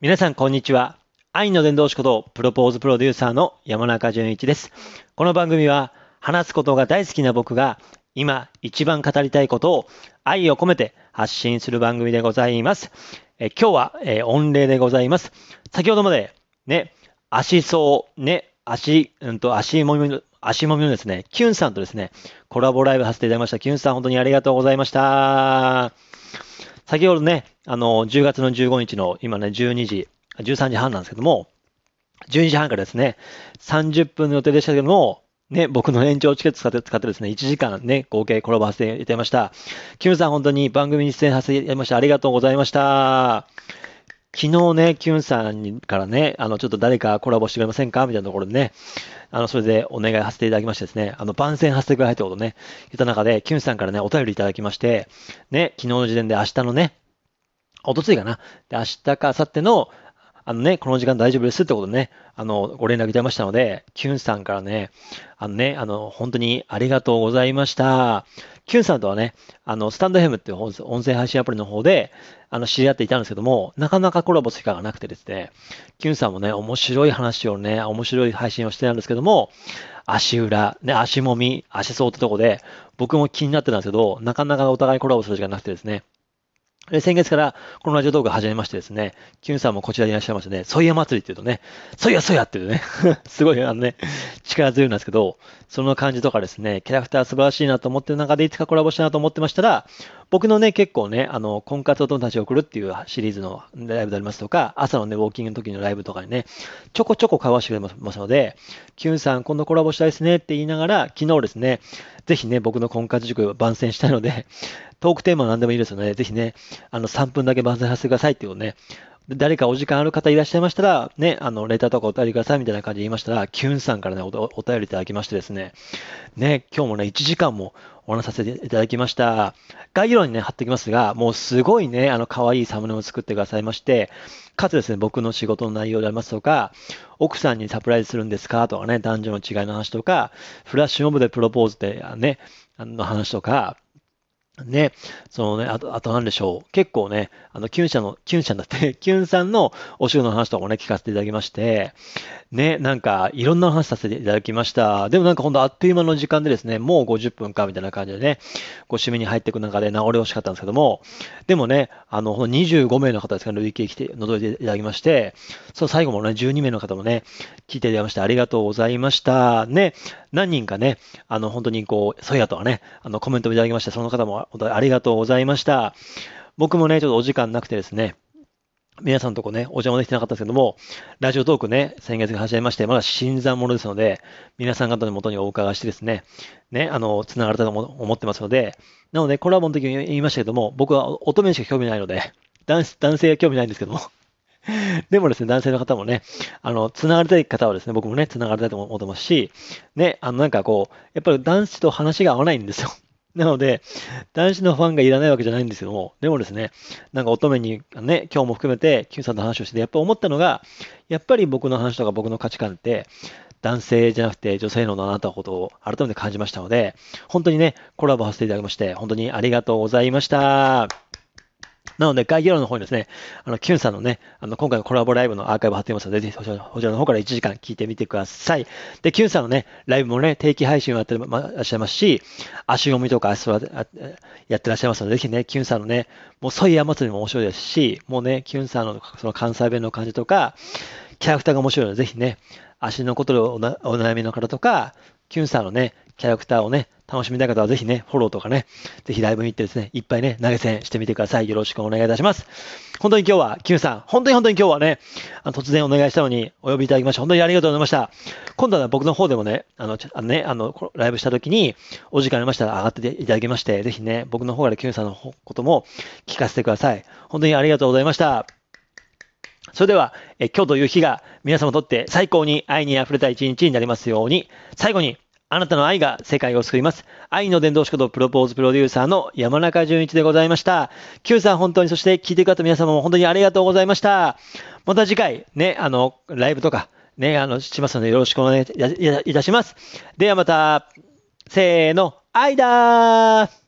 皆さん、こんにちは。愛の伝道師ことプロポーズプロデューサーの山中淳一です。この番組は、話すことが大好きな僕が、今一番語りたいことを愛を込めて発信する番組でございます。え今日は、え御礼でございます。先ほどまで、ね、足そう、ね、足、うんと、足もみ、足もみのですね、キュンさんとですね、コラボライブさせていただきました。キュンさん、本当にありがとうございました。先ほどね、あの、10月の15日の今ね、12時、13時半なんですけども、12時半からですね、30分の予定でしたけども、ね、僕の延長チケット使って使ってですね、1時間ね、合計転ばせていただきました。キムさん本当に番組に出演させていただきました。ありがとうございました。昨日ね、キュンさんからね、あの、ちょっと誰かコラボしてくれませんか？みたいなところでね、あの、それでお願いさせていただきましてですね、あの、番宣させてくださいってことね、言った中で、キュンさんからね、お便りいただきまして、ね、昨日の時点で明日のね、おとついかな？で、明日か明後日の、あのね、この時間大丈夫ですってことね、あの、ご連絡いただきましたので、キュンさんからね、あのね、あの、本当にありがとうございました。キュンさんとはね、あの、スタンドヘムっていう音声配信アプリの方で、あの、知り合っていたんですけども、なかなかコラボする機会がなくてですね、キュンさんもね、面白い話をね、面白い配信をしてたんですけども、足裏、ね、足もみ、足そうってとこで、僕も気になってたんですけど、なかなかお互いコラボする時間なくてですね、先月からこのラジオ動画始めましてですね、キュンさんもこちらにいらっしゃいましてね、ソイヤ祭りって言うとね、ソイヤソイヤっていうね、すごいあのね、力強いんですけど、その感じとかですね、キャラクター素晴らしいなと思ってる中でいつかコラボしたいなと思ってましたら、僕のね、結構ね、あの、婚活を友達を送るっていうシリーズのライブでありますとか、朝のね、ウォーキングの時のライブとかにね、ちょこちょこ交わしてくれますので、キュンさん今度コラボしたいですねって言いながら、昨日ですね、ぜひね、僕の婚活塾番宣したいので、トークテーマは何でもいいですので、ぜひね、あの、3分だけ番宣させてくださいっていうのね、誰かお時間ある方いらっしゃいましたら、ね、あの、レターとかお便りくださいみたいな感じで言いましたら、キュンさんからねお、お便りいただきましてですね、ね、今日もね、1時間もお話させていただきました。概要欄にね、貼っておきますが、もうすごいね、あの、可愛いサムネを作ってくださいまして、かつですね、僕の仕事の内容でありますとか、奥さんにサプライズするんですかとかね、男女の違いの話とか、フラッシュモブでプロポーズでね、あの話とか、ね、そのね、あと、あと何でしょう。結構ね、あの、キュン社の、キュン社だって、キュンさんのお仕事の話とかもね、聞かせていただきまして、ね、なんか、いろんな話させていただきました。でもなんかほんとあっという間の時間でですね、もう50分か、みたいな感じでね、ご締めに入っていく中で名残惜しかったんですけども、でもね、あの、25名の方ですかね、累計来て、覗いていただきまして、その最後もね、12名の方もね、聞いていただきまして、ありがとうございました。ね、何人かね、あの、本当にこう、そうやとはね、あの、コメントをいただきまして、その方も本当にありがとうございました。僕もね、ちょっとお時間なくてですね、皆さんとこね、お邪魔できてなかったですけども、ラジオトークね、先月が始めまして、まだ新参者ですので、皆さん方のもとにお伺いしてですね、ね、あの、繋がれたと思ってますので、なので、コラボの時に言いましたけども、僕は乙女しか興味ないので、男男性は興味ないんですけども、でもですね、男性の方もね、あの、繋がりたい方はですね、僕もね、繋がりたいと思ってますし、ね、あの、なんかこう、やっぱり男子と話が合わないんですよ。なので、男子のファンがいらないわけじゃないんですけども、でもですね、なんか乙女にね、今日も含めて、Q さんの話をして、やっぱ思ったのが、やっぱり僕の話とか僕の価値観って、男性じゃなくて女性のあなということを改めて感じましたので、本当にね、コラボさせていただきまして、本当にありがとうございました。なので、概要欄の方にですね、あの、キュンさんのね、あの、今回のコラボライブのアーカイブ貼ってますので、ぜひこちらの方から1時間聞いてみてください。で、キュンさんのね、ライブもね、定期配信をやってらっしゃいますし、足読みとか足やってらっしゃいますので、ぜひね、キュンさんのね、もうソイヤ祭りも面白いですし、もうね、キュンさんのその関西弁の感じとか、キャラクターが面白いので、ぜひね、足のことでお悩みの方とか、キュンさんのね、キャラクターをね、楽しみたい方はぜひね、フォローとかね、ぜひライブに行ってですね、いっぱいね、投げ銭してみてください。よろしくお願いいたします。本当に今日は、キュンさん、本当に本当に今日はね、あの突然お願いしたのにお呼びいただきまして、本当にありがとうございました。今度は僕の方でもね、あの、あのね、あの、ライブした時に、お時間ありましたら上がっていただきまして、ぜひね、僕の方からキュンさんのことも聞かせてください。本当にありがとうございました。それでは、え今日という日が皆様にとって最高に愛に溢れた一日になりますように、最後にあなたの愛が世界を救います。愛の伝道師ことプロポーズプロデューサーの山中淳一でございました。Q さん本当に、そして聞いてくれた皆様も本当にありがとうございました。また次回、ね、あの、ライブとか、ね、あの、しますのでよろしくお願いいたします。ではまた、せーの、愛だー